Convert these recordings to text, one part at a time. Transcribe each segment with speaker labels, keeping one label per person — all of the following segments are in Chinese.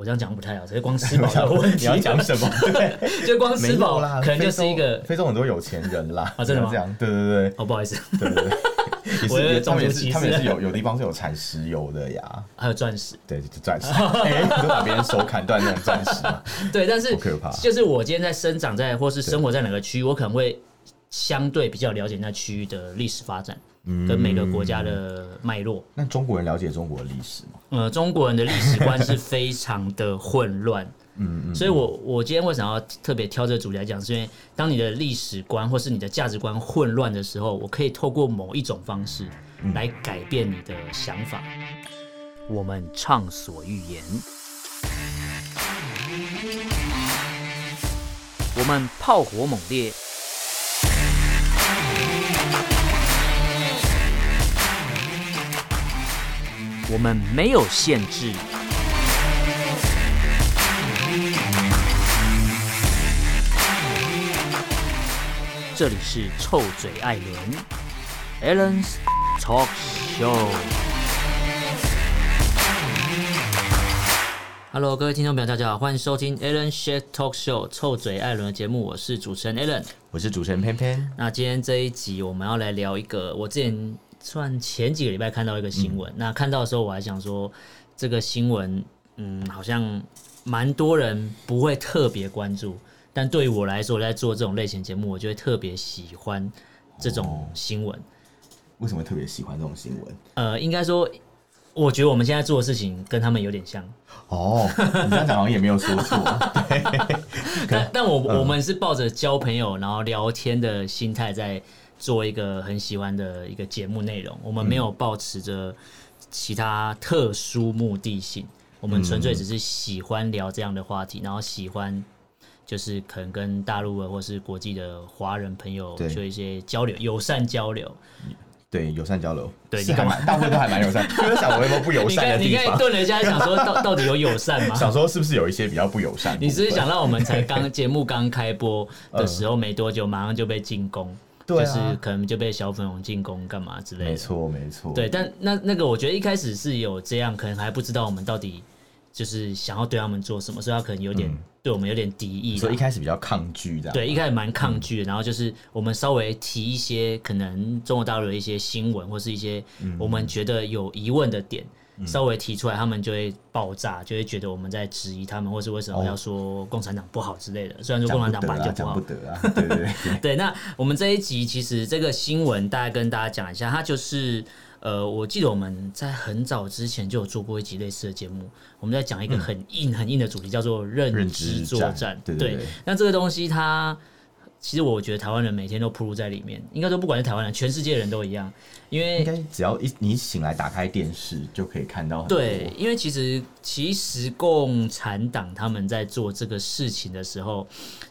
Speaker 1: 我这样讲不太好，只是光吃饱的问题。
Speaker 2: 你要讲什么？对，
Speaker 1: 就光吃饱，可能就是一个
Speaker 2: 非洲很多有钱人啦。
Speaker 1: 啊，真的吗？
Speaker 2: 这样，对对对。
Speaker 1: 哦，不好意思。
Speaker 2: 对对对。我也是，他们也是，他们也是有有地方是有产石油的呀，
Speaker 1: 还有钻石。
Speaker 2: 对，钻石。哎，都把别人手砍断那种钻石嘛。
Speaker 1: 对，但是
Speaker 2: 可怕。
Speaker 1: 就是我今天在生长在或是生活在哪个区域，我可能会相对比较了解那区域的历史发展。跟每个国家的脉络。
Speaker 2: 那中国人了解中国的历史吗？
Speaker 1: 呃，中国人的历史观是非常的混乱。嗯嗯。所以我我今天为什么要特别挑这个主题来讲？是因为当你的历史观或是你的价值观混乱的时候，我可以透过某一种方式来改变你的想法。我们畅所欲言，我们炮火猛烈。我们没有限制。这里是臭嘴艾伦 Allen's Talk Show。Hello，各位听众朋友，大家好，欢迎收听 Alan s h a t Talk Show 臭嘴艾伦的节目。我是主持人 Allen，
Speaker 2: 我是主持人偏偏。
Speaker 1: 那今天这一集，我们要来聊一个我之前。算前几个礼拜看到一个新闻，嗯、那看到的时候我还想说，这个新闻，嗯，好像蛮多人不会特别关注，但对于我来说，我在做这种类型节目，我就会特别喜欢这种新闻。
Speaker 2: 为什么特别喜欢这种新闻？
Speaker 1: 呃，应该说，我觉得我们现在做的事情跟他们有点像。
Speaker 2: 哦，你这样讲好像也没有说错。
Speaker 1: 但但我、嗯、我们是抱着交朋友然后聊天的心态在。做一个很喜欢的一个节目内容，我们没有抱持着其他特殊目的性，嗯、我们纯粹只是喜欢聊这样的话题，然后喜欢就是可能跟大陆的或是国际的华人朋友做一些交流，友善交流。
Speaker 2: 对，友善交流。
Speaker 1: 对，你干嘛？
Speaker 2: 大部分都还蛮友善。就是想我有没有不友善的地方？
Speaker 1: 你看，顿了一下，想说到到底有友善吗？
Speaker 2: 想说是不是有一些比较不友善？
Speaker 1: 你只是想让我们才刚节目刚开播的时候 没多久，马上就被进攻。就是可能就被小粉红进攻干嘛之类的，
Speaker 2: 没错没错。
Speaker 1: 对，但那那个我觉得一开始是有这样，可能还不知道我们到底就是想要对他们做什么，所以他可能有点对我们有点敌意，
Speaker 2: 所以一开始比较抗拒的。
Speaker 1: 对，一开始蛮抗拒的，然后就是我们稍微提一些可能中国大陆的一些新闻或是一些我们觉得有疑问的点。稍微提出来，他们就会爆炸，就会觉得我们在质疑他们，或是为什么要说共产党不好之类的。虽然说共产党本来就不好，
Speaker 2: 讲不得啊，对对对。
Speaker 1: 对，那我们这一集其实这个新闻，大概跟大家讲一下，它就是呃，我记得我们在很早之前就有做过一集类似的节目，我们在讲一个很硬很硬的主题，叫做认知作战。对，对，对，那这个东西它。其实我觉得台湾人每天都铺路在里面，应该说不管是台湾人，全世界人都一样，因为应该
Speaker 2: 只要一你醒来打开电视就可以看到很多。
Speaker 1: 对，因为其实其实共产党他们在做这个事情的时候，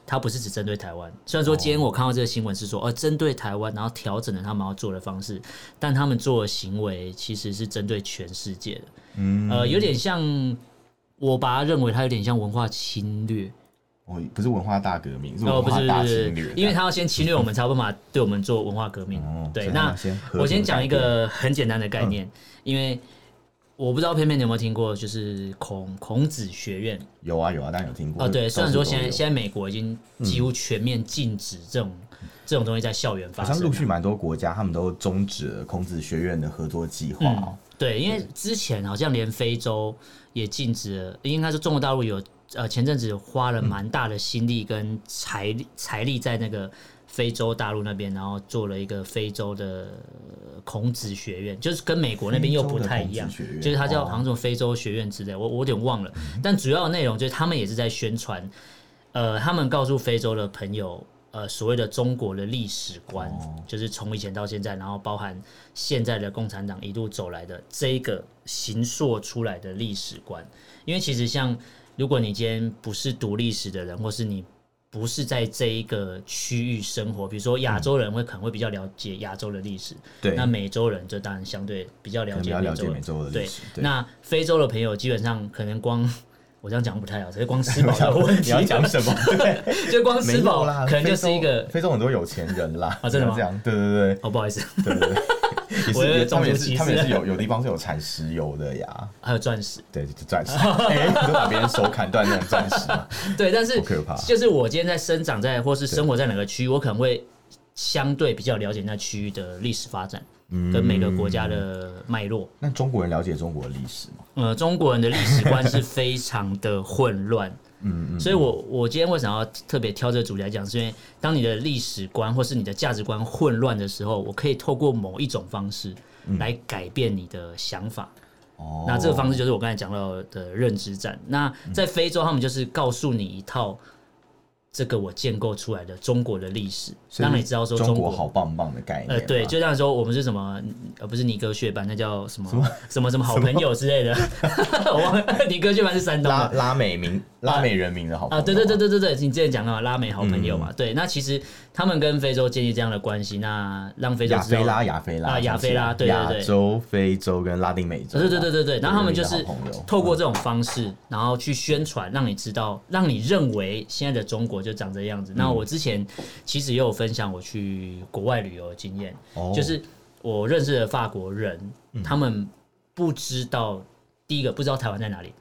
Speaker 1: 他不是只针对台湾。虽然说今天我看到这个新闻是说，呃，针对台湾，然后调整了他们要做的方式，但他们做的行为其实是针对全世界的。嗯，呃，有点像，我把它认为它有点像文化侵略。
Speaker 2: 哦，不是文化大革命，是文化大侵略。
Speaker 1: 因为他要先侵略我们，才有办法对我们做文化革命。对，那我先讲一个很简单的概念，因为我不知道偏偏你有没有听过，就是孔孔子学院。
Speaker 2: 有啊有啊，当然有听过。
Speaker 1: 哦，对，虽然说现在现在美国已经几乎全面禁止这种这种东西在校园发生，
Speaker 2: 好像陆续蛮多国家他们都终止了孔子学院的合作计划。
Speaker 1: 对，因为之前好像连非洲也禁止了，应该是中国大陆有。呃，前阵子花了蛮大的心力跟财力财力在那个非洲大陆那边，然后做了一个非洲的孔子学院，就是跟美国那边又不太一样，就是它叫好像什么非洲学院之类，我我有点忘了。但主要的内容就是他们也是在宣传，呃，他们告诉非洲的朋友，呃，所谓的中国的历史观，就是从以前到现在，然后包含现在的共产党一路走来的这一个形塑出来的历史观，因为其实像。如果你今天不是读历史的人，或是你不是在这一个区域生活，比如说亚洲人会可能会比较了解亚洲的历史，对，那美洲人就当然相对比较了解美洲的历史。对，那非洲的朋友基本上可能光我这样讲不太好，所以光吃饱的问题。
Speaker 2: 你要讲什么？
Speaker 1: 对，就光吃饱，可能就是一个
Speaker 2: 非洲很多有钱人啦。
Speaker 1: 啊，真的吗？
Speaker 2: 这样，对对对。
Speaker 1: 哦，不好意思。
Speaker 2: 对对对。
Speaker 1: 我的种族歧视。
Speaker 2: 他们也是有有地方是有产石油的呀，
Speaker 1: 还有钻石。
Speaker 2: 对，钻石。哎，你都把别人手砍断那种钻石
Speaker 1: 嘛。对，但是
Speaker 2: 好可怕。
Speaker 1: 就是我今天在生长在或是生活在哪个区域，我可能会相对比较了解那区域的历史发展。跟每个国家的脉络、嗯。
Speaker 2: 那中国人了解中国的历史吗？
Speaker 1: 呃，中国人的历史观是非常的混乱。嗯嗯。所以我我今天为什么要特别挑这个主题来讲？是因为当你的历史观或是你的价值观混乱的时候，我可以透过某一种方式来改变你的想法。哦、嗯。那这个方式就是我刚才讲到的认知战。那在非洲，他们就是告诉你一套。这个我建构出来的中国的历史，让你知道说中国
Speaker 2: 好棒棒的概念。呃，
Speaker 1: 对，就像说我们是什么，呃，不是尼哥血班，那叫什么什么什么，好朋友之类的。我忘了，尼哥血班是山东的
Speaker 2: 拉拉美民拉美人民的好朋友。啊，
Speaker 1: 对对对对对对，你之前讲到拉美好朋友嘛？嗯、对，那其实他们跟非洲建立这样的关系，那让非洲
Speaker 2: 亚非拉亚非拉
Speaker 1: 啊亚非拉，对对对，
Speaker 2: 亚洲、非洲跟拉丁美洲，
Speaker 1: 对对对对对。然后他们就是透过这种方式，然后去宣传，让你知道，让你认为现在的中国就长这样子。那我之前其实也有分享我去国外旅游的经验，哦、就是我认识的法国人，嗯、他们不知道第一个不知道台湾在哪里，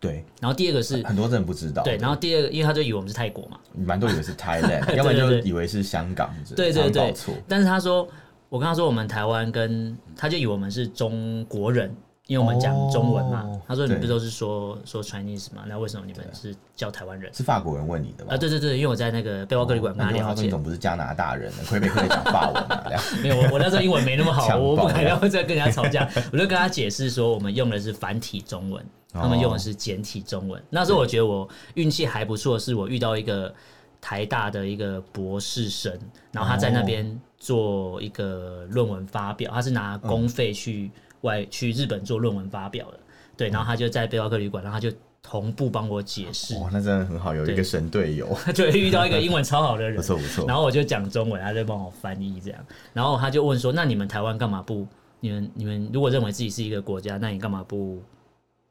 Speaker 2: 对，
Speaker 1: 然后第二个是
Speaker 2: 很多人不知道，
Speaker 1: 对，然后第二个因为他就以为我们是泰国嘛，
Speaker 2: 蛮多以为是 Thailand，要不然就以为是香港，
Speaker 1: 对对对，但是他说我跟他说我们台湾跟他就以为我们是中国人。因为我们讲中文嘛，他说你不都是说说 Chinese 嘛？那为什么你们是叫台湾人？
Speaker 2: 是法国人问你的吗？
Speaker 1: 啊，对对对，因为我在那个背包客旅馆跟他聊天。
Speaker 2: 你总不是加拿大人，魁北克讲法文啊？
Speaker 1: 没有，我我那时候英文没那么好，我不敢要再跟人家吵架。我就跟他解释说，我们用的是繁体中文，他们用的是简体中文。那时候我觉得我运气还不错，是我遇到一个台大的一个博士生，然后他在那边做一个论文发表，他是拿公费去。外去日本做论文发表的，对，然后他就在背包客旅馆，然后他就同步帮我解释。
Speaker 2: 哇，那真的很好，有一个神队友，
Speaker 1: 对，遇到一个英文超好的人，
Speaker 2: 不错不错。
Speaker 1: 然后我就讲中文，他就帮我翻译这样。然后他就问说：“那你们台湾干嘛不？你们你们如果认为自己是一个国家，那你干嘛不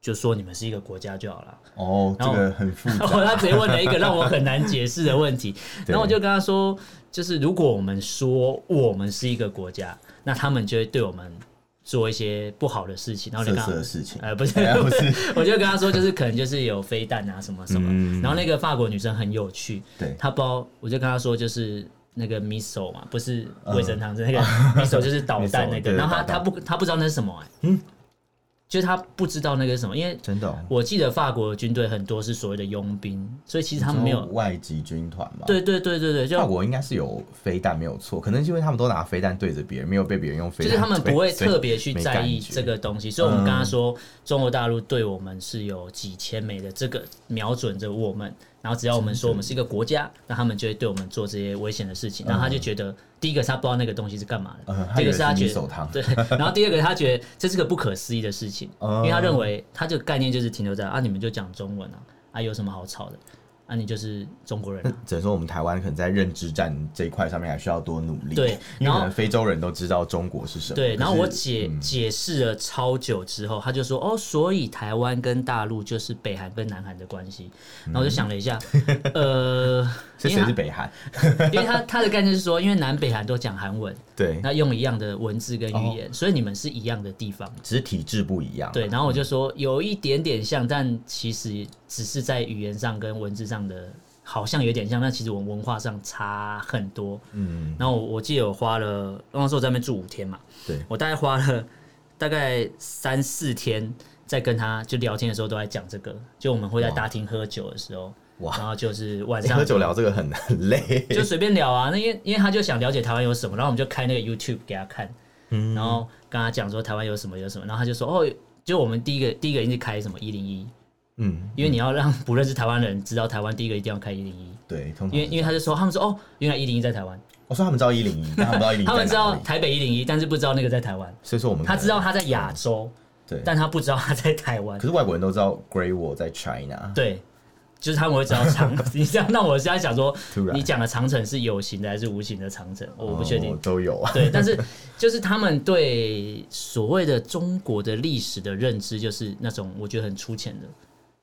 Speaker 1: 就说你们是一个国家就好了？”
Speaker 2: 哦，这个很复杂。
Speaker 1: 然后 他直接问了一个让我很难解释的问题，然后我就跟他说：“就是如果我们说我们是一个国家，那他们就会对我们。”做一些不好的事情，然后你刚
Speaker 2: 的事情，
Speaker 1: 呃，不是，不是，我就跟他说，就是可能就是有飞弹啊，什么什么。嗯、然后那个法国女生很有趣，对，她包，我就跟她说，就是那个 missile 嘛，不是卫生汤，是、嗯、那个 missile 就是导弹那个。然后她她不她不知道那是什么、欸，嗯。就是他不知道那个是什么，因为真的，我记得法国军队很多是所谓的佣兵，所以其实他们没有
Speaker 2: 外籍军团嘛。
Speaker 1: 对对对对对，就
Speaker 2: 法国应该是有飞弹没有错，可能是因为他们都拿飞弹对着别人，没有被别人用飞弹。
Speaker 1: 就是他们不会特别去在意这个东西，所以我们刚刚说中国大陆对我们是有几千枚的这个瞄准着我们。然后只要我们说我们是一个国家，那他们就会对我们做这些危险的事情。然后他就觉得，第一个他不知道那个东西是干嘛的，第二个是他觉得对。然后第二个他觉得这是个不可思议的事情，因为他认为他这个概念就是停留在啊，你们就讲中文啊，啊有什么好吵的？那、啊、你就是中国人、啊，
Speaker 2: 只能说我们台湾可能在认知战这一块上面还需要多努力。
Speaker 1: 对，
Speaker 2: 因为可能非洲人都知道中国是什么。
Speaker 1: 对，然后我解、嗯、解释了超久之后，他就说：“哦，所以台湾跟大陆就是北韩跟南韩的关系。”然后我就想了一下，嗯、呃。
Speaker 2: 是谁是北韩？
Speaker 1: 因为他他的概念是说，因为南北韩都讲韩文，
Speaker 2: 对，
Speaker 1: 那用一样的文字跟语言，所以你们是一样的地方，
Speaker 2: 只是体制不一样。
Speaker 1: 对，然后我就说有一点点像，但其实只是在语言上跟文字上的好像有点像，但其实我们文化上差很多。嗯，然后我我记得我花了，那时候在那边住五天嘛，对，我大概花了大概三四天在跟他就聊天的时候都在讲这个，就我们会在大厅喝酒的时候。哇。然后就是晚上、欸、喝酒聊这个很很 累，就随便聊啊。那因为因为他就想了解台湾有什么，然后我们就开那个 YouTube 给他看，嗯，然后跟他讲说台湾有什么有什么，然后他就说哦，就我们第一个第一个一定是开什么一零一，嗯，因为你要让不认识台湾的人知道台湾，第一个一定要开一零一，
Speaker 2: 对，
Speaker 1: 因为因为他就说他们说哦，原来一零一在台湾，
Speaker 2: 我说他们知道一零一，但他们不知道一零一，
Speaker 1: 他们知道台北一零一，但是不知道那个在台湾，
Speaker 2: 所以说我们
Speaker 1: 他知道他在亚洲，对，但他不知道他在台湾，
Speaker 2: 可是外国人都知道 Great Wall 在 China，
Speaker 1: 对。就是他们会知道长，你这样，那我现在想说，你讲的长城是有形的还是无形的长城？我不确定，
Speaker 2: 都有。啊。
Speaker 1: 对，但是就是他们对所谓的中国的历史的认知，就是那种我觉得很粗浅的，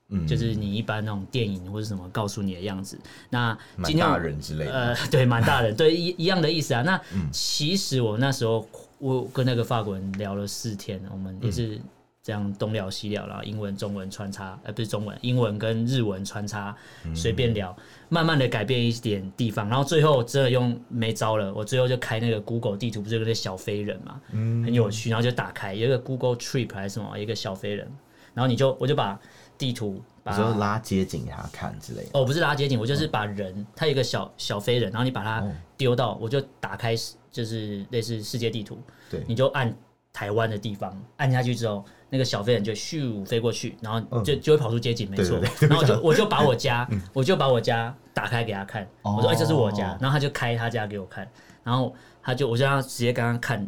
Speaker 1: 嗯，就是你一般那种电影或者什么告诉你的样子。那今天
Speaker 2: 大人之类的，
Speaker 1: 呃，对，蛮大人，对一一样的意思啊。那其实我那时候我跟那个法国人聊了四天，我们也是。这样东聊西聊，然后英文、中文穿插，呃，不是中文，英文跟日文穿插，随便聊，慢慢的改变一点地方，然后最后真的用没招了，我最后就开那个 Google 地图，不是有个小飞人嘛，很有趣，然后就打开有一个 Google Trip 还是什么，一个小飞人，然后你就我就把地图，把
Speaker 2: 说拉街景给他看之类的，
Speaker 1: 哦，不是拉街景，我就是把人，他有一个小小飞人，然后你把它丢到，我就打开，就是类似世界地图，对，你就按台湾的地方按下去之后。那个小飞人就咻飞过去，然后就就会跑出街景，没错。然后就我就把我家，我就把我家打开给他看，我说：“哎，这是我家。”然后他就开他家给我看，然后他就我就让他直接刚刚看，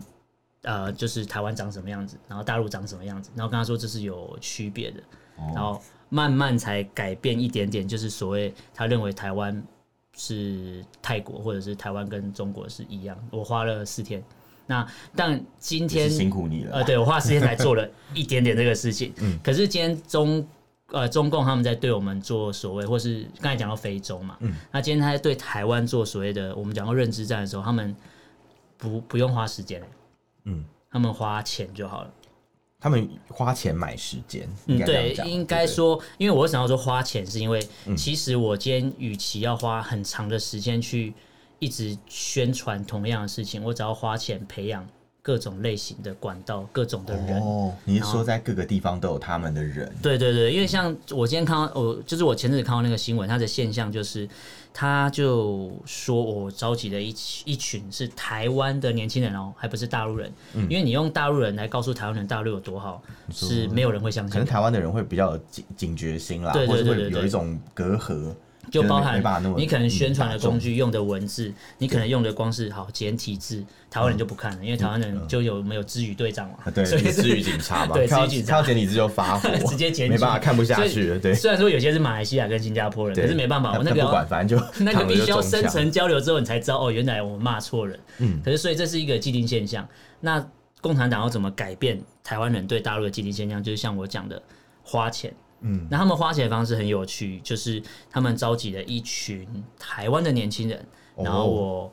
Speaker 1: 呃，就是台湾长什么样子，然后大陆长什么样子，然后跟他说这是有区别的，然后慢慢才改变一点点，就是所谓他认为台湾是泰国，或者是台湾跟中国是一样。我花了四天。那但今天
Speaker 2: 辛苦你了，
Speaker 1: 呃，对，我花时间才做了 一点点这个事情。嗯，可是今天中呃中共他们在对我们做所谓，或是刚才讲到非洲嘛，嗯，那今天他在对台湾做所谓的，我们讲到认知战的时候，他们不不用花时间，嗯，他们花钱就好了，
Speaker 2: 他们花钱买时间，
Speaker 1: 嗯，对，应该说，因为我想要说花钱，是因为其实我今天与其要花很长的时间去。一直宣传同样的事情，我只要花钱培养各种类型的管道，各种的人。
Speaker 2: 哦，你是说在各个地方都有他们的人？
Speaker 1: 对对对，因为像我今天看到，我就是我前阵子看到那个新闻，它的现象就是，他就说我召集了一一群是台湾的年轻人哦，还不是大陆人。嗯，因为你用大陆人来告诉台湾人大陆有多好，是没有人会相信。
Speaker 2: 可能台湾的人会比较警警觉心啦，
Speaker 1: 对对对对，
Speaker 2: 会有一种隔阂。
Speaker 1: 就包含你可能宣传的工具用的文字，你可能用的光是好简体字，台湾人就不看了，因为台湾人就有没有知语队长嘛，
Speaker 2: 对，支语警察嘛，
Speaker 1: 对，知语警察，
Speaker 2: 看到简体字就发火，
Speaker 1: 直接检举，
Speaker 2: 没办法看不下去了。对，
Speaker 1: 虽然说有些是马来西亚跟新加坡人，可是没办法，我那个
Speaker 2: 不管，反正就
Speaker 1: 那个必须要深层交流之后，你才知道哦，原来我们骂错人。嗯，可是所以这是一个既定现象。那共产党要怎么改变台湾人对大陆的既定现象？就是像我讲的，花钱。嗯，那他们花钱的方式很有趣，就是他们召集了一群台湾的年轻人，然后我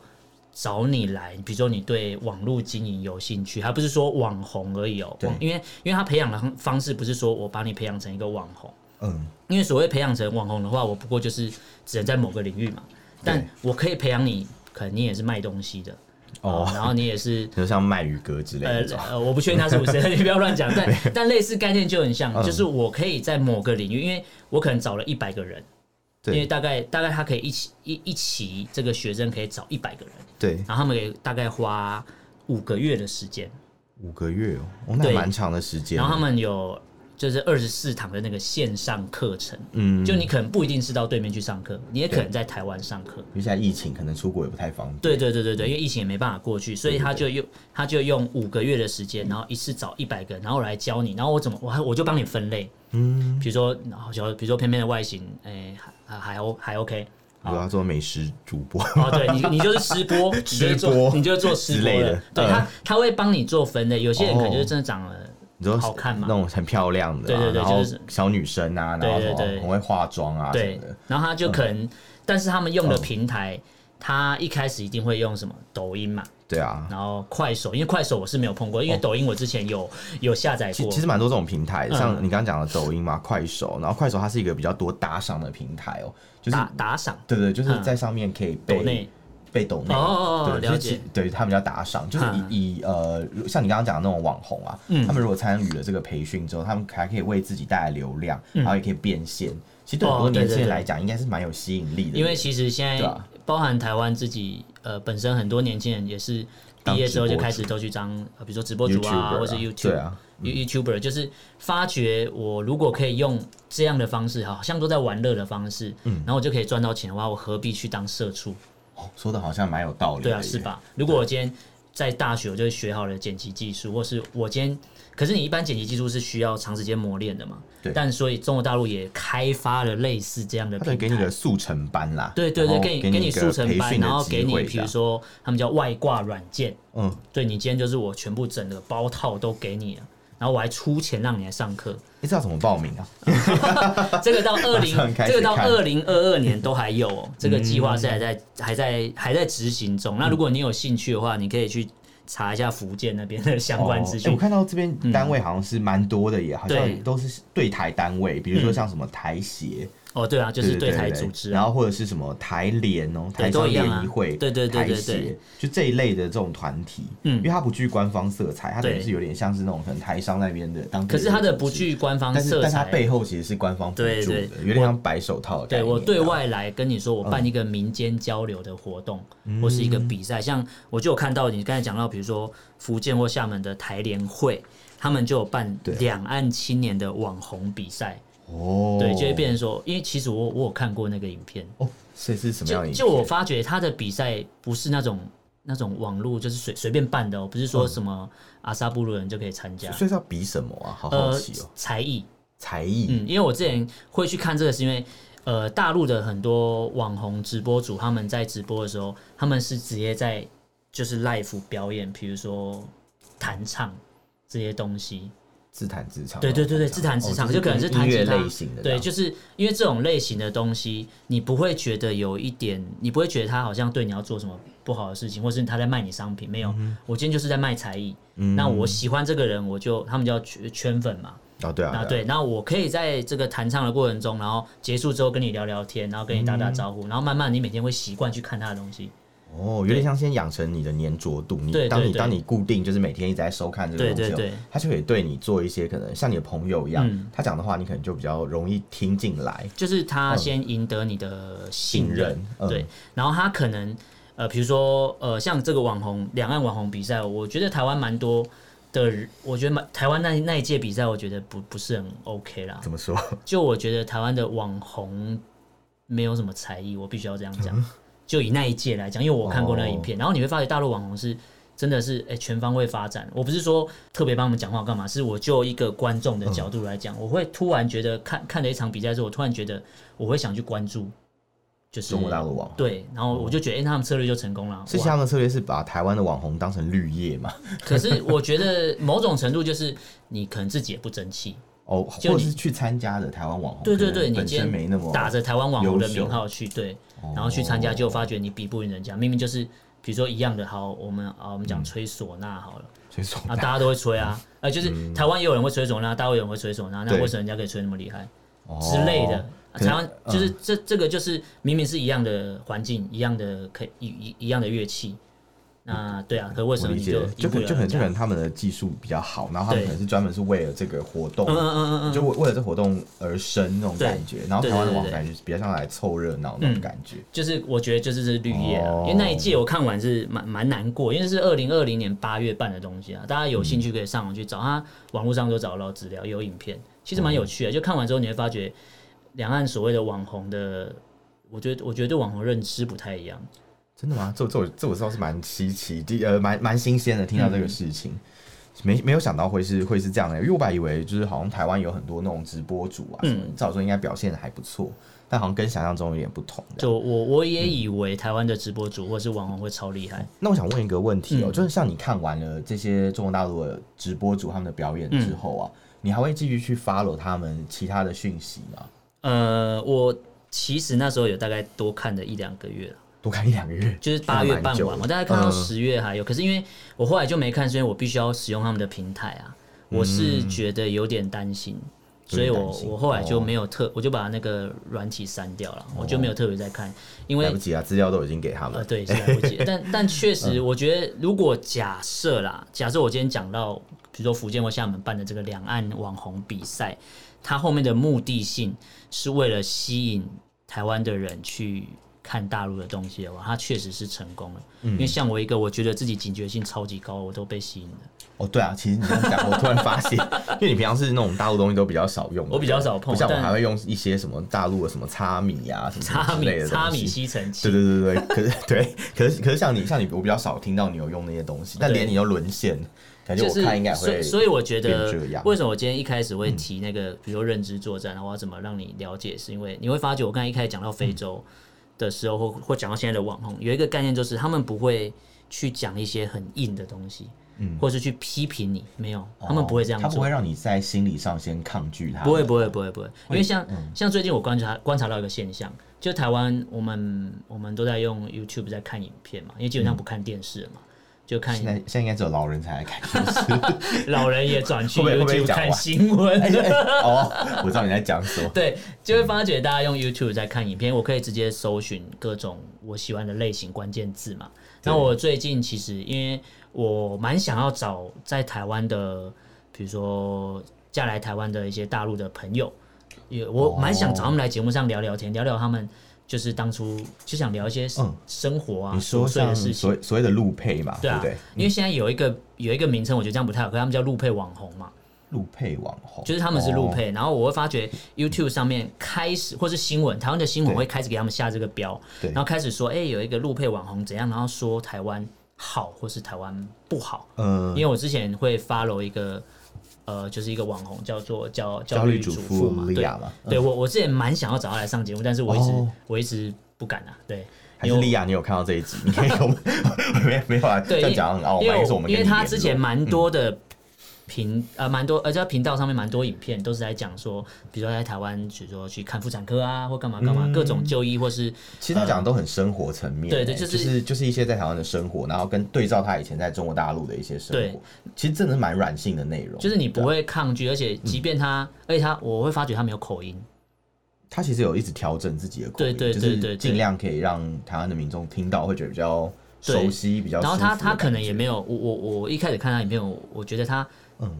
Speaker 1: 找你来，比如说你对网络经营有兴趣，还不是说网红而已哦，对，因为因为他培养的方式不是说我把你培养成一个网红，嗯，因为所谓培养成网红的话，我不过就是只能在某个领域嘛，但我可以培养你，可能你也是卖东西的。哦，然后你也是，
Speaker 2: 就像卖鱼哥之类的。
Speaker 1: 呃，我不确定他是不是，你不要乱讲。但 但类似概念就很像，就是我可以在某个领域，因为我可能找了一百个人，因为大概大概他可以一起一一起这个学生可以找一百个人，
Speaker 2: 对，
Speaker 1: 然后他们可以大概花五个月的时间，
Speaker 2: 五个月哦，那蛮长的时间。
Speaker 1: 然后他们有。就是二十四堂的那个线上课程，嗯，就你可能不一定是到对面去上课，你也可能在台湾上课。
Speaker 2: 因为现在疫情，可能出国也不太方便。
Speaker 1: 对对对对对，因为疫情也没办法过去，所以他就用他就用五个月的时间，然后一次找一百个，然后来教你，然后我怎么我还我就帮你分类，嗯，比如说好像比如说偏偏的外形，哎，还还 O 还 OK，
Speaker 2: 我要做美食主播。
Speaker 1: 哦，对你你就是吃播，吃播，你就做吃播的，对他他会帮你做分类，有些人可能就是真的长了。
Speaker 2: 你说好看吗？那种很漂亮的，对对对，就是小女生啊，然后很会化妆啊什么的。
Speaker 1: 然后他就可能，但是他们用的平台，他一开始一定会用什么抖音嘛？
Speaker 2: 对啊。
Speaker 1: 然后快手，因为快手我是没有碰过，因为抖音我之前有有下载过。
Speaker 2: 其实蛮多这种平台，像你刚刚讲的抖音嘛，快手，然后快手它是一个比较多打赏的平台哦，就是
Speaker 1: 打打赏。
Speaker 2: 对对，就是在上面可以被。被抖内
Speaker 1: 哦，
Speaker 2: 了解，对他们叫打赏，就是以以呃，像你刚刚讲的那种网红啊，他们如果参与了这个培训之后，他们还可以为自己带来流量，然后也可以变现。其实对很多年轻人来讲，应该是蛮有吸引力的。
Speaker 1: 因为其实现在包含台湾自己呃本身很多年轻人也是毕业之后就开始都去当，比如说直播主啊，或是 YouTube YouTuber，就是发觉我如果可以用这样的方式，好像都在玩乐的方式，然后我就可以赚到钱的话，我何必去当社畜？
Speaker 2: 说的好像蛮有道理，
Speaker 1: 对啊，是吧？如果我今天在大学，我就学好了剪辑技术，或是我今天，可是你一般剪辑技术是需要长时间磨练的嘛？对。但所以中国大陆也开发了类似这样的，
Speaker 2: 他给你个速成班啦。
Speaker 1: 对对对，给你给你速成班，然后给你，比如说他们叫外挂软件，嗯，对你今天就是我全部整个包套都给你了，然后我还出钱让你来上课。
Speaker 2: 你知道怎么报名啊？
Speaker 1: 这个到 二零，这个到二零二二年都还有、喔，这个计划是还在还在还在执行中。那如果你有兴趣的话，你可以去。查一下福建那边的相关资讯。
Speaker 2: 我看到这边单位好像是蛮多的，也好像都是对台单位，比如说像什么台协。
Speaker 1: 哦，对啊，就是对台组织，
Speaker 2: 然后或者是什么台联哦，台商联谊会，
Speaker 1: 对对对对对，
Speaker 2: 就这一类的这种团体，嗯，因为它不具官方色彩，它等于是有点像是那种可能台商那边的当。
Speaker 1: 可是它的不具官方色彩，
Speaker 2: 但它背后其实是官方辅助的，有点像白手套。
Speaker 1: 对我对外来跟你说，我办一个民间交流的活动，或是一个比赛，像我就有看到你刚才讲到，比如说福建或厦门的台联会，他们就有办两岸青年的网红比赛。
Speaker 2: 哦，
Speaker 1: 对，就会变成说，因为其实我我有看过那个影片
Speaker 2: 哦，所以是什么样的影片？
Speaker 1: 就我发觉他的比赛不是那种那种网络，就是随随便办的哦，不是说什么阿萨布鲁人就可以参加。
Speaker 2: 所以是要比什么啊？好好奇哦。
Speaker 1: 才艺，
Speaker 2: 才艺。
Speaker 1: 嗯，因为我之前会去看这个，是因为呃，大陆的很多网红直播主他们在直播的时候，他们是直接在就是 live 表演，比如说弹唱这些东西。
Speaker 2: 自弹自唱，
Speaker 1: 对对对对，自弹自唱就可能是弹
Speaker 2: 音乐类型的，
Speaker 1: 对，就是因为这种类型的东西，你不会觉得有一点，你不会觉得他好像对你要做什么不好的事情，或是他在卖你商品，没有，我今天就是在卖才艺。那我喜欢这个人，我就他们叫圈圈粉嘛。
Speaker 2: 哦，对啊，
Speaker 1: 对，那我可以在这个弹唱的过程中，然后结束之后跟你聊聊天，然后跟你打打招呼，然后慢慢你每天会习惯去看他的东西。
Speaker 2: 哦，有点像先养成你的粘着度。你当你当你固定就是每天一直在收看这个东西，对，他就可以对你做一些可能像你的朋友一样，他讲的话你可能就比较容易听进来。
Speaker 1: 就是他先赢得你的信任，对，然后他可能呃，比如说呃，像这个网红两岸网红比赛，我觉得台湾蛮多的，我觉得蛮台湾那那一届比赛，我觉得不不是很 OK 啦。
Speaker 2: 怎么说？
Speaker 1: 就我觉得台湾的网红没有什么才艺，我必须要这样讲。就以那一届来讲，因为我看过那个影片，然后你会发觉大陆网红是真的是诶全方位发展。我不是说特别帮我们讲话干嘛，是我就一个观众的角度来讲，我会突然觉得看看了一场比赛之后，我突然觉得我会想去关注，就是
Speaker 2: 中国大陆网红。
Speaker 1: 对，然后我就觉得，哎，他们策略就成功了。
Speaker 2: 是他们策略是把台湾的网红当成绿叶嘛？
Speaker 1: 可是我觉得某种程度就是你可能自己也不争气
Speaker 2: 哦，或者是去参加的台湾网红，
Speaker 1: 对对对，你今天没那么打着台湾网红的名号去对。然后去参加，就发觉你比不赢人家。明明就是，比如说一样的，好，我们啊，我们讲吹唢呐好了，
Speaker 2: 吹唢，
Speaker 1: 呐，大家都会吹啊，呃，就是台湾也有人会吹唢呐，大陆有人会吹唢呐，那为什么人家可以吹那么厉害？之类的？台湾就是这这个就是明明是一样的环境，一样的可以一一一样的乐器。啊，对啊，可为什么你就
Speaker 2: 就可就可能就可能他们的技术比较好，然后他们可能是专门是为了这个活动，嗯嗯嗯就为为了这活动而生那种感觉，然后台湾的网感觉比较像来凑热闹那种感觉。
Speaker 1: 就是我觉得就是这是绿叶啊，因为那一届我看完是蛮蛮难过，因为是二零二零年八月办的东西啊，大家有兴趣可以上网去找，他网络上都找到资料，有影片，其实蛮有趣的。就看完之后你会发觉，两岸所谓的网红的，我觉得我觉得对网红认知不太一样。
Speaker 2: 真的吗？这这我这我知道是蛮稀奇，的呃蛮蛮新鲜的，听到这个事情，嗯、没没有想到会是会是这样的，因为我本来以为就是好像台湾有很多那种直播主啊，嗯，照说应该表现的还不错，但好像跟想象中有点不同。
Speaker 1: 就我我也以为台湾的直播主或是网红会超厉害。
Speaker 2: 那我想问一个问题哦、喔，嗯、就是像你看完了这些中国大陆的直播主他们的表演之后啊，嗯、你还会继续去 follow 他们其他的讯息吗？
Speaker 1: 呃，我其实那时候有大概多看了一两个月了。
Speaker 2: 多看一两个月，
Speaker 1: 就是八月办完，我大概看到十月还有。可是因为我后来就没看，所以我必须要使用他们的平台啊。我是觉得有点担心，所以我我后来就没有特，我就把那个软体删掉了，我就没有特别在看，因为
Speaker 2: 来不及啊，资料都已经给他们了。
Speaker 1: 对，是来不及。但但确实，我觉得如果假设啦，假设我今天讲到，比如说福建或厦门办的这个两岸网红比赛，它后面的目的性是为了吸引台湾的人去。看大陆的东西的话，它确实是成功了。嗯、因为像我一个，我觉得自己警觉性超级高，我都被吸引了。
Speaker 2: 哦，对啊，其实你这样讲，我突然发现，因为你平常是那种大陆东西都比较少用，
Speaker 1: 我比较少碰，
Speaker 2: 不像我还会用一些什么大陆的什么擦米啊什么之类的
Speaker 1: 擦米吸尘器。
Speaker 2: 对对对对，可是对，可是可是像你像你，我比较少听到你有用那些东西，但连你都沦陷，感觉我看应该会。
Speaker 1: 所以所以我觉得，为什么我今天一开始会提那个，嗯、比如说认知作战，我要怎么让你了解？是因为你会发觉，我刚才一开始讲到非洲。嗯的时候，或或讲到现在的网红，有一个概念就是他们不会去讲一些很硬的东西，嗯，或是去批评你，没有，他们不会这样做。
Speaker 2: 他不会让你在心理上先抗拒他。
Speaker 1: 不会，不会，不会，不会。因为像像最近我观察观察到一个现象，就台湾我们我们都在用 YouTube 在看影片嘛，因为基本上不看电视了嘛。就看现在，
Speaker 2: 现在应该只有老人才来看电视，
Speaker 1: 老人也转去 YouTube 看新闻。
Speaker 2: 哦，我知道你在讲什么。
Speaker 1: 对，就会发觉大家用 YouTube 在看影片，我可以直接搜寻各种我喜欢的类型关键字嘛。那我最近其实因为我蛮想要找在台湾的，比如说嫁来台湾的一些大陆的朋友，也我蛮想找他们来节目上聊聊天，聊聊他们。就是当初就想聊一些生活啊，琐碎的事情，
Speaker 2: 所所谓的路配嘛，对不对？
Speaker 1: 因为现在有一个有一个名称，我觉得这样不太好，可他们叫路配网红嘛。
Speaker 2: 路配网红。
Speaker 1: 就是他们是路配，然后我会发觉 YouTube 上面开始或是新闻，台湾的新闻会开始给他们下这个标，然后开始说，哎，有一个路配网红怎样，然后说台湾好或是台湾不好。嗯，因为我之前会 follow 一个。呃，就是一个网红，叫做叫焦虑主妇嘛，对嘛，对我我之前蛮想要找他来上节目，但是我一直我一直不敢啊，对。
Speaker 2: 还是莉亚，你有看到这一集？你可以 有没没法这样讲很傲慢，是我们
Speaker 1: 因为他之前蛮多的。频呃蛮多，而且频道上面蛮多影片都是在讲说，比如说在台湾，比如说去看妇产科啊，或干嘛干嘛，各种就医或是，
Speaker 2: 其实他讲的都很生活层面，对对，就是就是一些在台湾的生活，然后跟对照他以前在中国大陆的一些生活，其实真的是蛮软性的内容，
Speaker 1: 就是你不会抗拒，而且即便他，而且他我会发觉他没有口音，
Speaker 2: 他其实有一直调整自己的口音，对对对对，尽量可以让台湾的民众听到会觉得比较熟悉，比较，
Speaker 1: 然后他他可能也没有，我我我一开始看他影片，我我觉得他。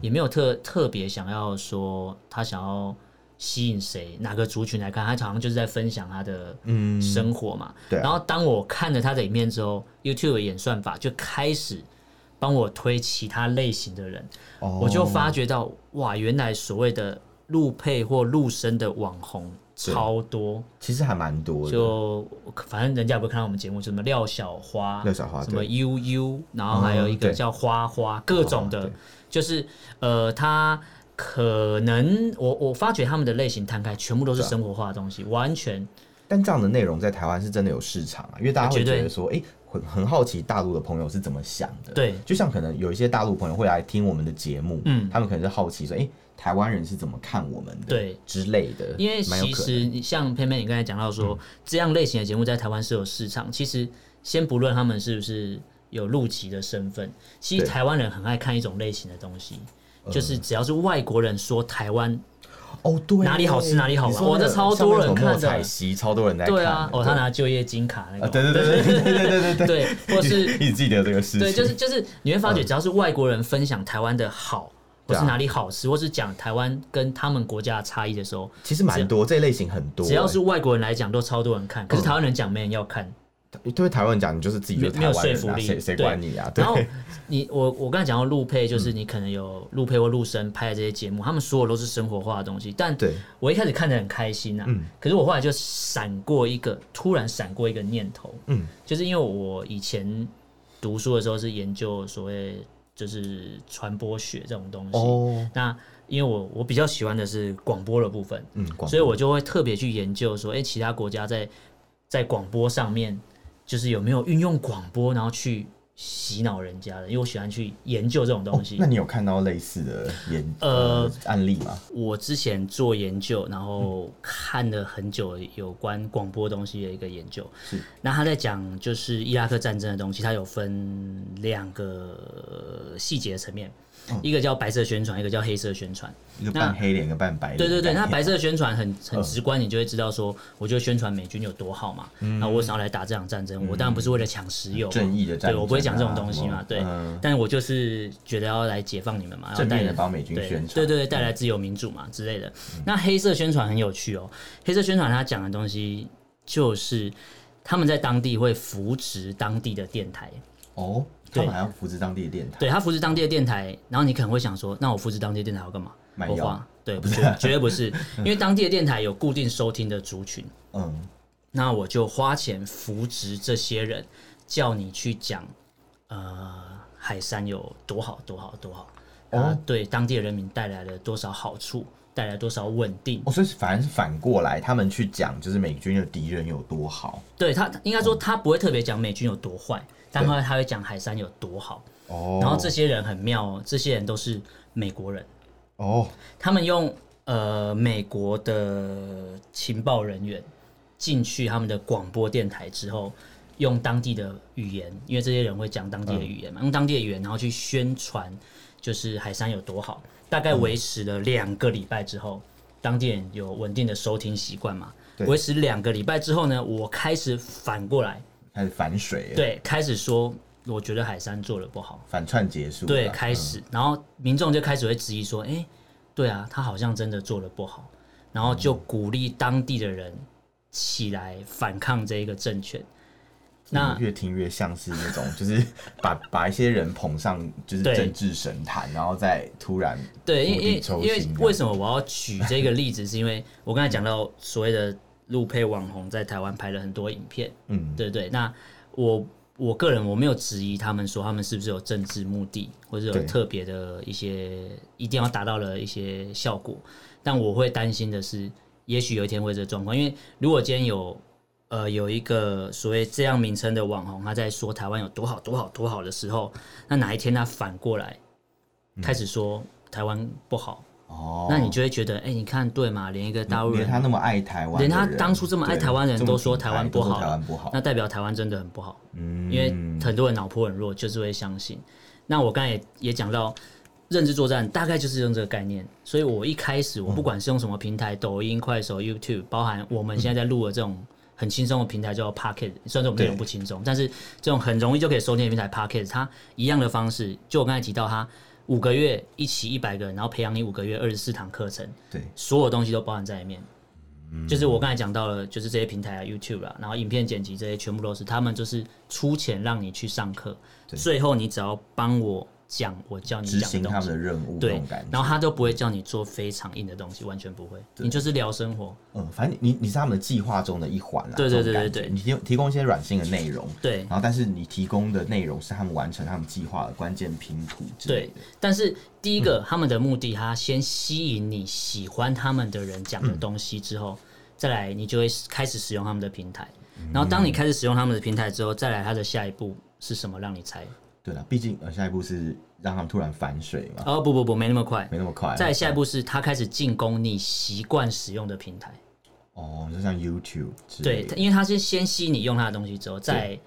Speaker 1: 也没有特特别想要说他想要吸引谁哪个族群来看，他好像就是在分享他的生活嘛。嗯对啊、然后当我看了他的影片之后，YouTube 的演算法就开始帮我推其他类型的人，哦、我就发觉到哇，原来所谓的路配或陆生的网红超多，
Speaker 2: 其实还蛮多的。
Speaker 1: 就反正人家也不会看到我们节目，什么廖小花、
Speaker 2: 廖小花，
Speaker 1: 什么悠悠，然后还有一个叫花花，哦、各种的。就是呃，他可能我我发觉他们的类型摊开，全部都是生活化的东西，完全。
Speaker 2: 但这样的内容在台湾是真的有市场啊，因为大家会觉得说，哎，很很好奇大陆的朋友是怎么想的。对，就像可能有一些大陆朋友会来听我们的节目，嗯，他们可能是好奇说，哎，台湾人是怎么看我们的，对。之类的。
Speaker 1: 因为其实像偏偏你刚才讲到说，这样类型的节目在台湾是有市场。其实先不论他们是不是。有陆籍的身份，其实台湾人很爱看一种类型的东西，就是只要是外国人说台湾，
Speaker 2: 哦对，
Speaker 1: 哪里好吃哪里好玩，我这超多人看的，
Speaker 2: 超多人在看，
Speaker 1: 对啊，哦他拿就业金卡那个，
Speaker 2: 对对对对对对对
Speaker 1: 对，或是
Speaker 2: 你 记得这个事情，
Speaker 1: 对，就是就是你会发觉，只要是外国人分享台湾的好，或是哪里好吃，或是讲台湾跟他们国家的差异的时候，
Speaker 2: 其实蛮多这类型很多，
Speaker 1: 只要是外国人来讲，都超多人看，可是台湾人讲没人要看。
Speaker 2: 对台湾人讲，你就是自己
Speaker 1: 没有说服力，
Speaker 2: 谁谁管你啊？
Speaker 1: 然后你我我刚才讲到陆配，就是你可能有陆配或陆生拍的这些节目，他们所有都是生活化的东西。但我一开始看得很开心呐，可是我后来就闪过一个，突然闪过一个念头，嗯，就是因为我以前读书的时候是研究所谓就是传播学这种东西，那因为我我比较喜欢的是广播的部分，嗯，所以我就会特别去研究说，哎，其他国家在在广播上面。就是有没有运用广播，然后去洗脑人家的？因为我喜欢去研究这种东西。
Speaker 2: 那你有看到类似的研呃案例吗？
Speaker 1: 我之前做研究，然后看了很久有关广播东西的一个研究。是。那他在讲就是伊拉克战争的东西，它有分两个细节的层面。一个叫白色宣传，一个叫黑色宣传。
Speaker 2: 一个半黑脸，一个半白脸。
Speaker 1: 对对对，那白色宣传很很直观，你就会知道说，我就宣传美军有多好嘛。那我想要来打这场战争，我当然不是为了抢石油，
Speaker 2: 正义的战争。
Speaker 1: 对，我不会讲这种东西嘛。对，但我就是觉得要来解放你们嘛，要
Speaker 2: 带来帮美军宣传。
Speaker 1: 对对对，带来自由民主嘛之类的。那黑色宣传很有趣哦，黑色宣传他讲的东西就是他们在当地会扶持当地的电台
Speaker 2: 哦。他们还要扶持当地的电台，
Speaker 1: 对他扶持当地的电台，然后你可能会想说，那我扶持当地的电台要干嘛？
Speaker 2: 买药？
Speaker 1: 对，不是，绝对不是，因为当地的电台有固定收听的族群，嗯，那我就花钱扶植这些人，叫你去讲，呃，海山有多好多好多好，啊，对当地的人民带来了多少好处，带来多少稳定。
Speaker 2: 哦，所以反而是反过来，他们去讲，就是美军的敌人有多好。
Speaker 1: 对他，应该说他不会特别讲美军有多坏。但后来他会讲海山有多好，哦，然后这些人很妙哦，这些人都是美国人。
Speaker 2: 哦，
Speaker 1: 他们用呃美国的情报人员进去他们的广播电台之后，用当地的语言，因为这些人会讲当地的语言嘛，嗯、用当地的语言，然后去宣传就是海山有多好。大概维持了两个礼拜之后，嗯、当地人有稳定的收听习惯嘛？维持两个礼拜之后呢，我开始反过来。
Speaker 2: 开始反水，
Speaker 1: 对，开始说，我觉得海山做的不好，
Speaker 2: 反串结束，
Speaker 1: 对，开始，嗯、然后民众就开始会质疑说，哎、欸，对啊，他好像真的做的不好，然后就鼓励当地的人起来反抗这一个政权。嗯、那
Speaker 2: 越听越像是那种，就是把把一些人捧上，就是政治神坛，然后再突然
Speaker 1: 对，因为因为为什么我要举这个例子，是因为我刚才讲到所谓的。陆配网红在台湾拍了很多影片，嗯，对对。那我我个人我没有质疑他们说他们是不是有政治目的，或者有特别的一些一定要达到了一些效果。但我会担心的是，也许有一天会这状况，因为如果今天有呃有一个所谓这样名称的网红，他在说台湾有多好多好多好的时候，那哪一天他反过来开始说台湾不好？
Speaker 2: 哦，
Speaker 1: 那你就会觉得，哎、欸，你看对吗？连一个大陆人，
Speaker 2: 连他那么爱台湾，
Speaker 1: 连他当初这么爱台湾人都说台湾不好，
Speaker 2: 台湾不好，
Speaker 1: 那代表台湾真的很不好。嗯，因为很多人脑波很弱，就是会相信。那我刚才也也讲到，认知作战大概就是用这个概念。所以我一开始，我不管是用什么平台，嗯、抖音、快手、YouTube，包含我们现在在录的这种很轻松的平台，叫 Pocket，虽然说我们内容不轻松，但是这种很容易就可以收听的平台 Pocket，它一样的方式，就我刚才提到它。五个月一起一百个人，然后培养你五个月二十四堂课程，
Speaker 2: 对，所
Speaker 1: 有东西都包含在里面。嗯、就是我刚才讲到了，就是这些平台啊，YouTube 啊，然后影片剪辑这些，全部都是他们就是出钱让你去上课，对最后你只要帮我。讲我叫你执行
Speaker 2: 他们的任务，
Speaker 1: 对，然后他都不会叫你做非常硬的东西，完全不会，你就是聊生活。
Speaker 2: 嗯，反正你你是他们的计划中的一环啦。
Speaker 1: 对对对对对，
Speaker 2: 你提提供一些软性的内容，
Speaker 1: 对，
Speaker 2: 然后但是你提供的内容是他们完成他们计划的关键拼图之类的。
Speaker 1: 对，但是第一个、嗯、他们的目的，他先吸引你喜欢他们的人讲的东西之后，嗯、再来你就会开始使用他们的平台。然后当你开始使用他们的平台之后，再来他的下一步是什么？让你猜。
Speaker 2: 对了，毕竟呃，下一步是让他们突然反水嘛。
Speaker 1: 哦不不不，没那么快，
Speaker 2: 没那么快。
Speaker 1: 再下一步是他开始进攻你习惯使用的平台。
Speaker 2: 哦，就像 YouTube。
Speaker 1: 对，因为他是先吸引你用他的东西之后，再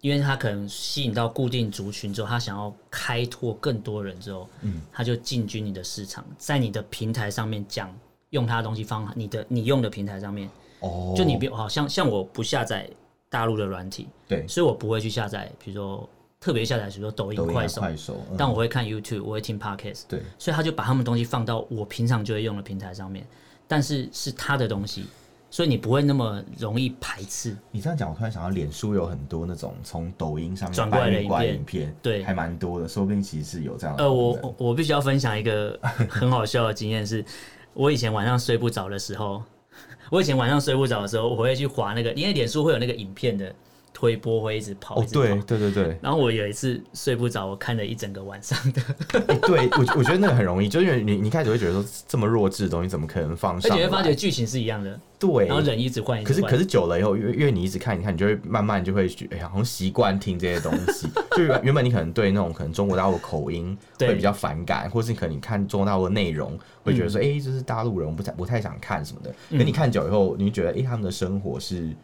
Speaker 1: 因为他可能吸引到固定族群之后，他想要开拓更多人之后，嗯，他就进军你的市场，在你的平台上面讲用他的东西方你的你用的平台上面。哦。就你别好像像我不下载大陆的软体，
Speaker 2: 对，
Speaker 1: 所以我不会去下载，比如说。特别下载，比如说抖音、快手，快手嗯、但我会看 YouTube，我会听 Podcast，
Speaker 2: 对，
Speaker 1: 所以他就把他们东西放到我平常就会用的平台上面，但是是他的东西，所以你不会那么容易排斥。
Speaker 2: 你这样讲，我突然想到，脸书有很多那种从抖音上面
Speaker 1: 转过来的影片，
Speaker 2: 影片
Speaker 1: 对，
Speaker 2: 还蛮多的，说不定其实是有这样的。
Speaker 1: 呃，我我必须要分享一个很好笑的经验，是 我以前晚上睡不着的时候，我以前晚上睡不着的时候，我会去划那个，因为脸书会有那个影片的。推波会一直跑，
Speaker 2: 哦，对对对对。
Speaker 1: 然后我有一次睡不着，我看了一整个晚上的。
Speaker 2: 欸、对，我我觉得那个很容易，就因为你你开始会觉得说这么弱智的东西怎么可能放上？而
Speaker 1: 且会发觉剧情是一样的。
Speaker 2: 对。
Speaker 1: 然后人一直换，
Speaker 2: 可是可是久了以后，因为因为你一直看，你看你就会慢慢就会哎呀，好像习惯听这些东西。就原原本你可能对那种可能中国大陆的口音会比较反感，对或是可能你看中国大陆的内容会觉得说哎，这、嗯欸就是大陆人，我不太不太想看什么的。可你看久以后，你觉得哎、欸，他们的生活是。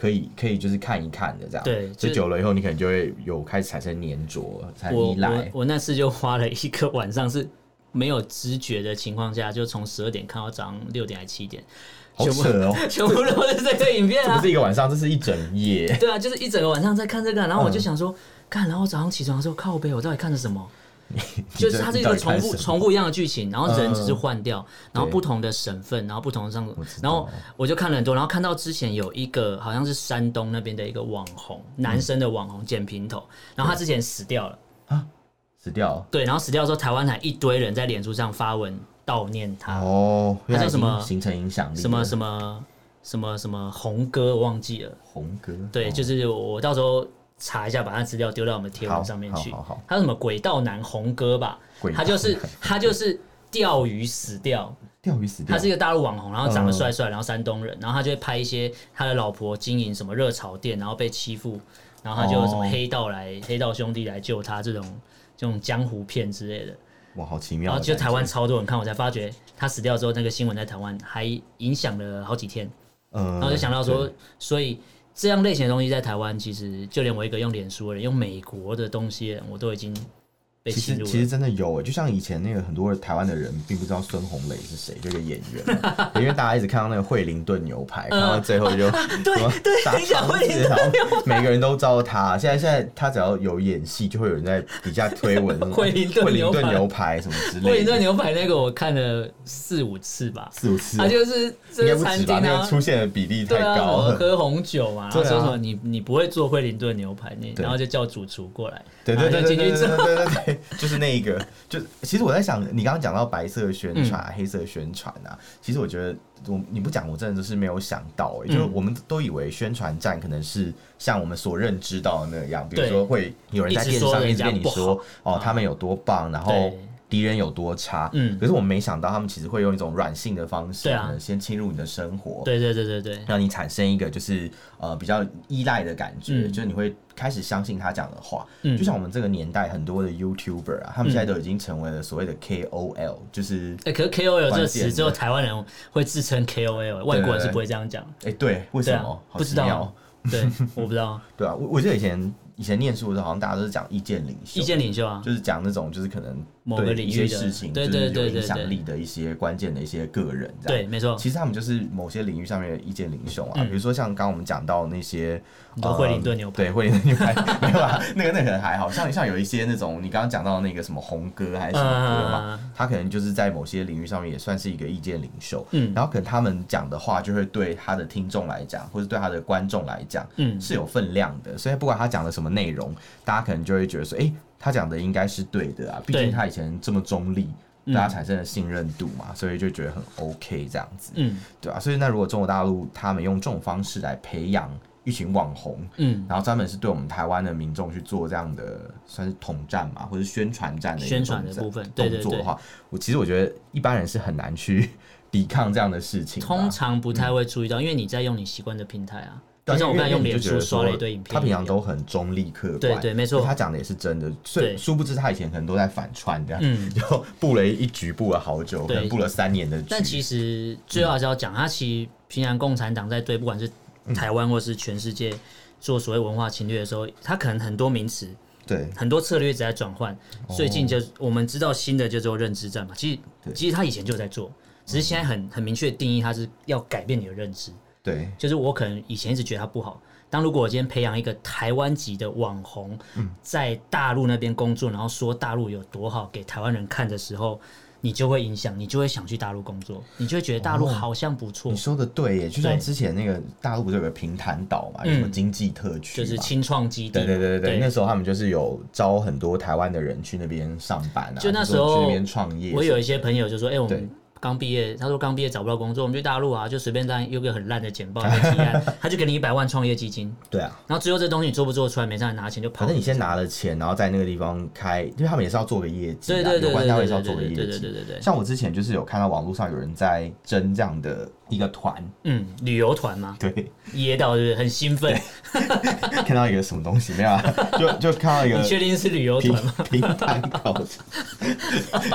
Speaker 2: 可以可以就是看一看的这样，
Speaker 1: 对，
Speaker 2: 就久了以后你可能就会有开始产生黏着，才依赖。
Speaker 1: 我那次就花了一个晚上是没有知觉的情况下，就从十二点看到早上六点还七点，
Speaker 2: 好扯哦，
Speaker 1: 全部都是这个影片啊，
Speaker 2: 这不是一个晚上，这是一整夜。
Speaker 1: 对啊，就是一整个晚上在看这个，然后我就想说，看，然后早上起床的时候靠背，我到底看的什么？就是它是一个重复重复一样的剧情，然后人只是换掉，然后不同的省份，然后不同的上，然后我就看了很多，然后看到之前有一个好像是山东那边的一个网红，男生的网红剪平头，然后他之前死掉了啊，
Speaker 2: 死掉了，
Speaker 1: 对，然后死掉的时候，台湾还一堆人在脸书上发文悼念他
Speaker 2: 哦，
Speaker 1: 他叫什么？
Speaker 2: 形成影响力？
Speaker 1: 什么什么什么什么红哥，我忘记了，
Speaker 2: 红哥，
Speaker 1: 对，就是我到时候。查一下，把他资料丢到我们贴文上面去。他是什么轨道男红哥吧？他就是他就是钓鱼死掉，
Speaker 2: 钓鱼死掉。
Speaker 1: 他是一个大陆网红，然后长得帅帅，然后山东人，然后他就会拍一些他的老婆经营什么热炒店，然后被欺负，然后他就什么黑道来黑道兄弟来救他这种这种江湖片之类的。
Speaker 2: 哇，好奇妙！
Speaker 1: 然后就台湾超多人看，我才发觉他死掉之后，那个新闻在台湾还影响了好几天。嗯，然后就想到说，所以这样类型的东西在台湾，其实就连我一个用脸书的人，用美国的东西，我都已经。
Speaker 2: 其实其实真的有哎就像以前那个很多台湾的人并不知道孙红雷是谁就一个演员 因为大家一直看到那个惠灵顿牛排然后最后就
Speaker 1: 什么打肠子然后
Speaker 2: 每个人都招他现在现在他只要有演戏就会有人在底下推文
Speaker 1: 惠灵顿
Speaker 2: 牛排。什么之类的。
Speaker 1: 惠灵顿牛排那个我看了四五次吧。
Speaker 2: 四五次
Speaker 1: 他就是应该不止吧那个
Speaker 2: 出现的比例太高。了
Speaker 1: 喝红酒啊说什么你你不会做惠灵顿牛排你然后就叫主厨
Speaker 2: 过来。对对对对对对就是那一个。就其实我在想，你刚刚讲到白色宣传、嗯、黑色宣传啊，其实我觉得我你不讲，我真的就是没有想到、欸。哎、嗯，就是我们都以为宣传战可能是像我们所认知到的那样，比如说会有人在电视上一直跟你说哦，他们有多棒，然后。敌人有多差？嗯，可是我们没想到，他们其实会用一种软性的方式，呢，先侵入你的生活，
Speaker 1: 对对对对对，
Speaker 2: 让你产生一个就是呃比较依赖的感觉，就是你会开始相信他讲的话。嗯，就像我们这个年代很多的 YouTuber 啊，他们现在都已经成为了所谓的 KOL，就是
Speaker 1: 哎，可是 KOL 这个词只有台湾人会自称 KOL，外国人是不会这样讲。
Speaker 2: 哎，对，为什么？
Speaker 1: 不知道，对，我不知道。
Speaker 2: 对啊，我我记得以前。以前念书的时候，好像大家都是讲意见领袖，
Speaker 1: 意见领袖啊，
Speaker 2: 就是讲那种就是可能
Speaker 1: 某个领域
Speaker 2: 一些事情，对对对，有影响力的一些关键的一些个人，
Speaker 1: 对，没错。
Speaker 2: 其实他们就是某些领域上面的意见领袖啊，比如说像刚刚我们讲到那些，
Speaker 1: 惠灵顿牛排，
Speaker 2: 对，惠灵顿牛排 没有啊，那个那个可能还好，像像有一些那种你刚刚讲到那个什么红哥还是什么哥嘛，他可能就是在某些领域上面也算是一个意见领袖，嗯，然后可能他们讲的话就会对他的听众来讲，或者对他的观众来讲，嗯，是有分量的，所以不管他讲的什么内容。大家可能就会觉得说，哎、欸，他讲的应该是对的啊，毕竟他以前这么中立，对大家产生了信任度嘛，所以就觉得很 OK 这样子，嗯，对吧、啊？所以那如果中国大陆他们用这种方式来培养一群网红，嗯，然后专门是对我们台湾的民众去做这样的算是统战嘛，或者宣传战的
Speaker 1: 宣传的部分动作的话，
Speaker 2: 我其实我觉得一般人是很难去抵抗这样的事情，
Speaker 1: 通常不太会注意到，嗯、因为你在用你习惯的平台啊。就像我刚才用脸书刷了一堆影片，
Speaker 2: 他平常都很中立客观，
Speaker 1: 对对，没错，
Speaker 2: 他讲的也是真的。所以殊不知他以前可能都在反串这样，嗯，就布了一局，布了好久，可能布了三年的局。
Speaker 1: 但其实最后还是要讲，他其实平常共产党在对不管是台湾或是全世界做所谓文化侵略的时候，他可能很多名词，对，很多策略一直在转换。最近就我们知道新的就做认知战嘛，其实其实他以前就在做，只是现在很很明确定义，他是要改变你的认知。
Speaker 2: 对，
Speaker 1: 就是我可能以前一直觉得他不好，当如果我今天培养一个台湾籍的网红，在大陆那边工作，然后说大陆有多好给台湾人看的时候，你就会影响，你就会想去大陆工作，你就会觉得大陆好像不错。
Speaker 2: 你说的对耶，就像之前那个大陆不是有个平潭岛嘛，有什么经济特区，
Speaker 1: 就是青创基地。
Speaker 2: 对对对对，那时候他们就是有招很多台湾的人去那边上班啊，
Speaker 1: 就那时候
Speaker 2: 去那边创业。
Speaker 1: 我有一些朋友就说：“哎，我们。”刚毕业，他说刚毕业找不到工作，我们去大陆啊，就随便当有个很烂的简报提案，他就给你一百万创业基金。
Speaker 2: 对啊，
Speaker 1: 然后最后这东西你做不做出来，没上来拿钱就跑。
Speaker 2: 反正你先拿了钱，然后在那个地方开，因为他们也是要做个业绩，对对对，有关单位是要做个业绩，对对对对。像我之前就是有看到网络上有人在争这样的一个团，嗯，
Speaker 1: 旅游团吗，
Speaker 2: 对，
Speaker 1: 噎到是不是很兴奋？
Speaker 2: 看到一个什么东西没有啊？就就看到一个，
Speaker 1: 你确定是旅游团吗？
Speaker 2: 平潭考察，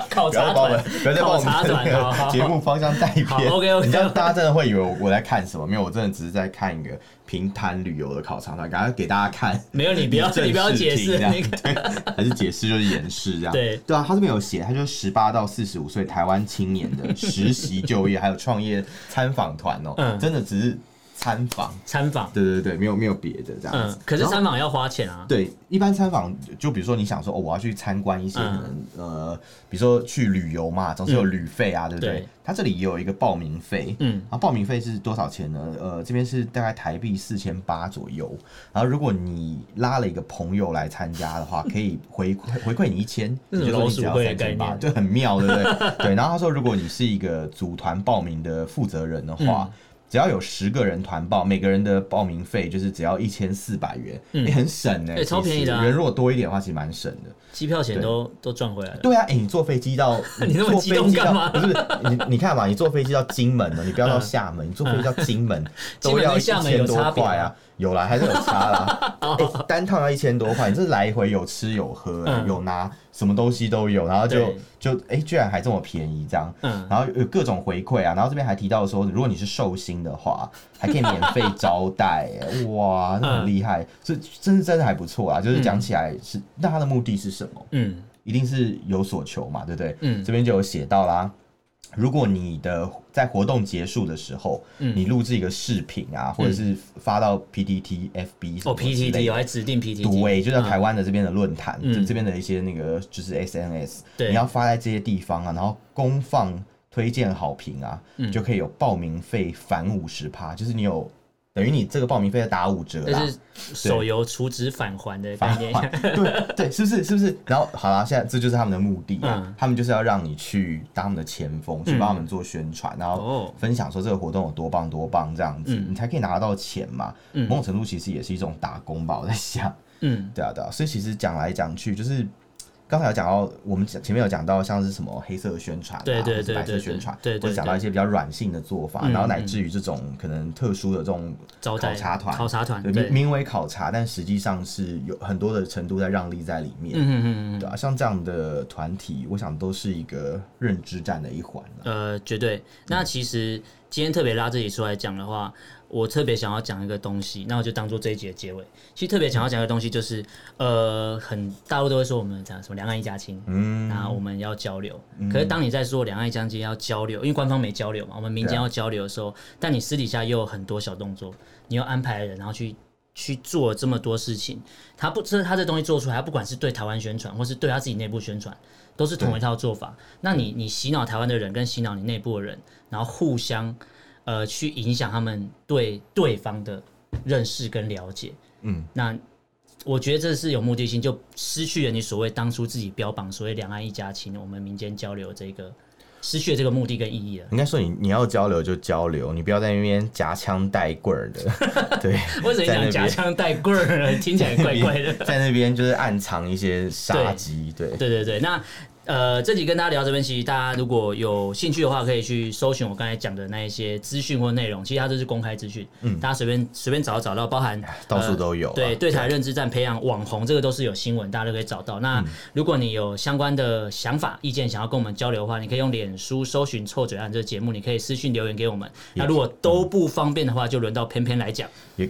Speaker 1: 考察团，考察团，
Speaker 2: 节目方向。带一篇
Speaker 1: ，OK OK，
Speaker 2: 你知道大家真的会以为我在看什么？没有，我真的只是在看一个平潭旅游的考察团，赶快给大家看。
Speaker 1: 没有，你不要，你不要解释，
Speaker 2: 还是解释就是演示这样。
Speaker 1: 对
Speaker 2: 对啊，他这边有写，他就十八到四十五岁台湾青年的实习就业还有创业参访团哦，嗯，真的只是。参访，
Speaker 1: 参访，
Speaker 2: 对对对，没有没有别的这样子。
Speaker 1: 嗯，可是参访要花钱啊。
Speaker 2: 对，一般参访就比如说你想说哦，我要去参观一些可能呃，比如说去旅游嘛，总是有旅费啊，对不对？他这里也有一个报名费，嗯，然后报名费是多少钱呢？呃，这边是大概台币四千八左右。然后如果你拉了一个朋友来参加的话，可以回馈回馈你一千，就说你只要三千八，就很妙，对不对？对。然后他说，如果你是一个组团报名的负责人的话。只要有十个人团报，每个人的报名费就是只要一千四百元，也很省哎，
Speaker 1: 超便宜的。
Speaker 2: 人如果多一点的话，其实蛮省的，
Speaker 1: 机票钱都都赚回来了。
Speaker 2: 对啊，哎，你坐飞机到，
Speaker 1: 你那么激动干嘛？
Speaker 2: 不是你你看嘛，你坐飞机到金门呢，你不要到厦门，你坐飞机到金门 都要一千多块啊。有啦，还是有差啦。欸、单趟要一千多块，你这来回有吃有喝，嗯、有拿什么东西都有，然后就就哎、欸，居然还这么便宜这样。嗯，然后有各种回馈啊，然后这边还提到说，如果你是寿星的话，还可以免费招待，哇，那很厉害，这真是真的还不错啊。就是讲起来是，那他的目的是什么？嗯，一定是有所求嘛，对不对？嗯，这边就有写到啦。如果你的在活动结束的时候，嗯、你录制一个视频啊，或者是发到 PTT、FB 什么
Speaker 1: 哦，PTT 还指定 PTT，
Speaker 2: 对，就在台湾的这边的论坛，嗯、就这边的一些那个就是 SNS，对。你要发在这些地方啊，然后公放推荐好评啊，嗯、就可以有报名费返五十趴，就是你有。等于你这个报名费要打五折啦，
Speaker 1: 就是手游储值返还的概念，
Speaker 2: 对对，是不是？是不是？然后好了，现在这就是他们的目的，嗯，他们就是要让你去当他们的前锋，去帮他们做宣传，然后分享说这个活动有多棒多棒，这样子你才可以拿到钱嘛。某种程度其实也是一种打工吧，我在想，嗯，对啊对啊，所以其实讲来讲去就是。刚才有讲到，我们前面有讲到，像是什么黑色宣传啊，或者是白色宣传，或者讲到一些比较软性的做法，然后乃至于这种可能特殊的这种考察团，
Speaker 1: 考察团，
Speaker 2: 名名为考察，但实际上是有很多的程度在让利在里面，嗯嗯嗯，对啊，像这样的团体，我想都是一个认知战的一环。
Speaker 1: 呃，绝对。那其实今天特别拉这里出来讲的话。我特别想要讲一个东西，那我就当做这一集的结尾。其实特别想要讲一个东西，就是呃，很大陆都会说我们讲什么两岸一家亲，嗯，然后我们要交流。嗯、可是当你在说两岸一家亲要交流，因为官方没交流嘛，我们民间要交流的时候，啊、但你私底下又有很多小动作，你又安排人，然后去去做这么多事情，他不，这他这东西做出来，他不管是对台湾宣传，或是对他自己内部宣传，都是同一套做法。那你你洗脑台湾的人，跟洗脑你内部的人，然后互相。呃，去影响他们对对方的认识跟了解，嗯，那我觉得这是有目的性，就失去了你所谓当初自己标榜所谓两岸一家亲，我们民间交流这个失去了这个目的跟意义了。
Speaker 2: 应该说你你要交流就交流，你不要在那边夹枪带棍儿的，对。
Speaker 1: 为什么讲夹枪带棍儿呢？听起来怪怪的。
Speaker 2: 在那边就是暗藏一些杀机，对，
Speaker 1: 对对对，那。呃，这集跟大家聊这边，其实大家如果有兴趣的话，可以去搜寻我刚才讲的那一些资讯或内容，其实它都是公开资讯，嗯，大家随便随便找找到，包含
Speaker 2: 到处都有，
Speaker 1: 对对台认知战培养网红，这个都是有新闻，大家都可以找到。那如果你有相关的想法、意见，想要跟我们交流的话，你可以用脸书搜寻“臭嘴案”这个节目，你可以私讯留言给我们。那如果都不方便的话，就轮到偏偏来讲，
Speaker 2: 也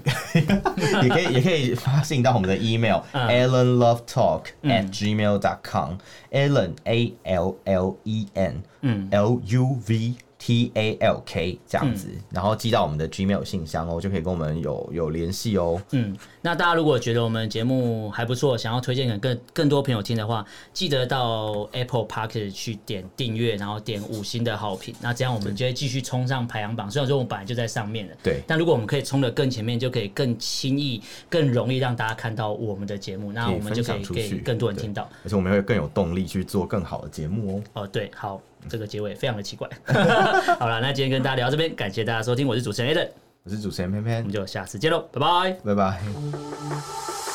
Speaker 2: 也可以也可以发信到我们的 email allenlovetalk at gmail dot com，allen。A L L E N，嗯，L hmm. U V。T A L K 这样子，嗯、然后寄到我们的 Gmail 信箱哦，就可以跟我们有有联系哦。
Speaker 1: 嗯，那大家如果觉得我们节目还不错，想要推荐给更更多朋友听的话，记得到 Apple Podcast 去点订阅，然后点五星的好评。那这样我们就会继续冲上排行榜。对虽然说我们本来就在上面了，对，但如果我们可以冲得更前面，就可以更轻易、更容易让大家看到我们的节目，那我们就可以给更多人听到，
Speaker 2: 而且我们会更有动力去做更好的节目哦。
Speaker 1: 哦，对，好。这个结尾非常的奇怪。好了，那今天跟大家聊到这边，感谢大家收听，我是主持人 Allen，
Speaker 2: 我是主持人偏偏，
Speaker 1: 我们就下次见喽，拜拜，
Speaker 2: 拜拜。